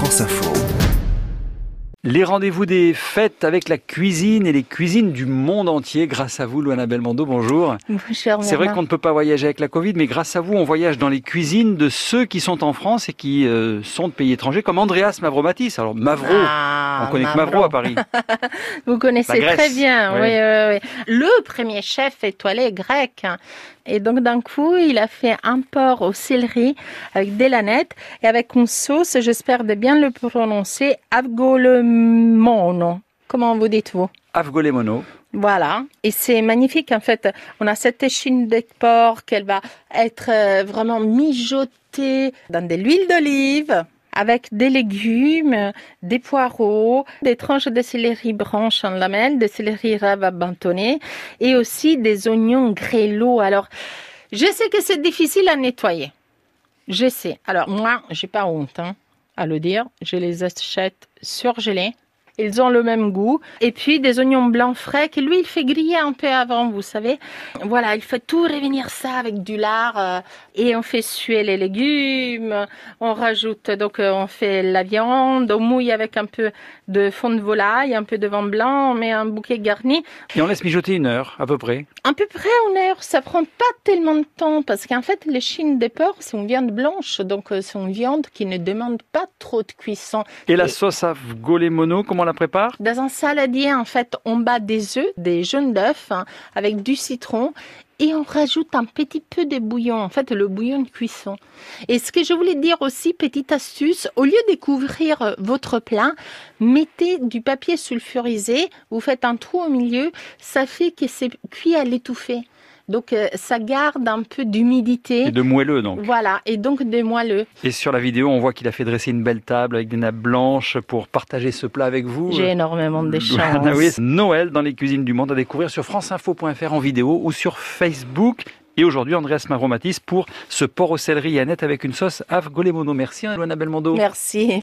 France Info. Les rendez-vous des fêtes avec la cuisine et les cuisines du monde entier. Grâce à vous, Luana Belmondo, bonjour. Bonjour, C'est vrai qu'on ne peut pas voyager avec la Covid, mais grâce à vous, on voyage dans les cuisines de ceux qui sont en France et qui euh, sont de pays étrangers, comme Andreas Mavromatis. Alors, Mavro, Ah, on connaît que Mavro à Paris. Vous connaissez très bien, oui. oui, oui. Le premier chef étoilé grec. Et donc, d'un coup, il a fait un porc au céleri avec des lanettes et avec une sauce, j'espère de bien le prononcer, avgolemono. Comment vous dites-vous Avgolemono. Voilà, et c'est magnifique en fait. On a cette échine de porc qu'elle va être euh, vraiment mijotée dans de l'huile d'olive avec des légumes, des poireaux, des tranches de céleri branches en lamelles, de céleri rave abandonné et aussi des oignons grêlot. Alors, je sais que c'est difficile à nettoyer. Je sais. Alors moi, j'ai pas honte hein, à le dire. Je les achète surgelés. Ils ont le même goût. Et puis des oignons blancs frais que lui, il fait griller un peu avant, vous savez. Voilà, il fait tout revenir ça avec du lard. euh, et on fait suer les légumes. On rajoute, donc euh, on fait la viande. On mouille avec un peu de fond de volaille, un peu de vin blanc. On met un bouquet garni. Et on laisse mijoter une heure, à peu près. À peu près en heure, ça prend pas tellement de temps parce qu'en fait, les chines de porc, c'est une viande blanche, donc euh, c'est une viande qui ne demande pas trop de cuisson. Et la sauce Avgolemono, comment on prépare? Dans un saladier, en fait, on bat des œufs, des jaunes d'œufs hein, avec du citron et on rajoute un petit peu de bouillon, en fait, le bouillon de cuisson. Et ce que je voulais dire aussi, petite astuce, au lieu de couvrir euh, votre plat, mettez du papier sulfurisé, vous faites un trou au milieu, ça fait que c'est cuit à l'étouffée. Donc, euh, ça garde un peu d'humidité. Et de moelleux, donc. Voilà, et donc de moelleux. Et sur la vidéo, on voit qu'il a fait dresser une belle table avec des nappes blanches pour partager ce plat avec vous. J'ai énormément de chance. Luana, oui, c'est Noël dans les cuisines du monde à découvrir sur franceinfo.fr en vidéo ou sur Facebook. Et aujourd'hui, Andreas Mavromatis pour ce porc au céleri et Annette avec une sauce Avgolemono. Merci, Luana Belmondo. Merci.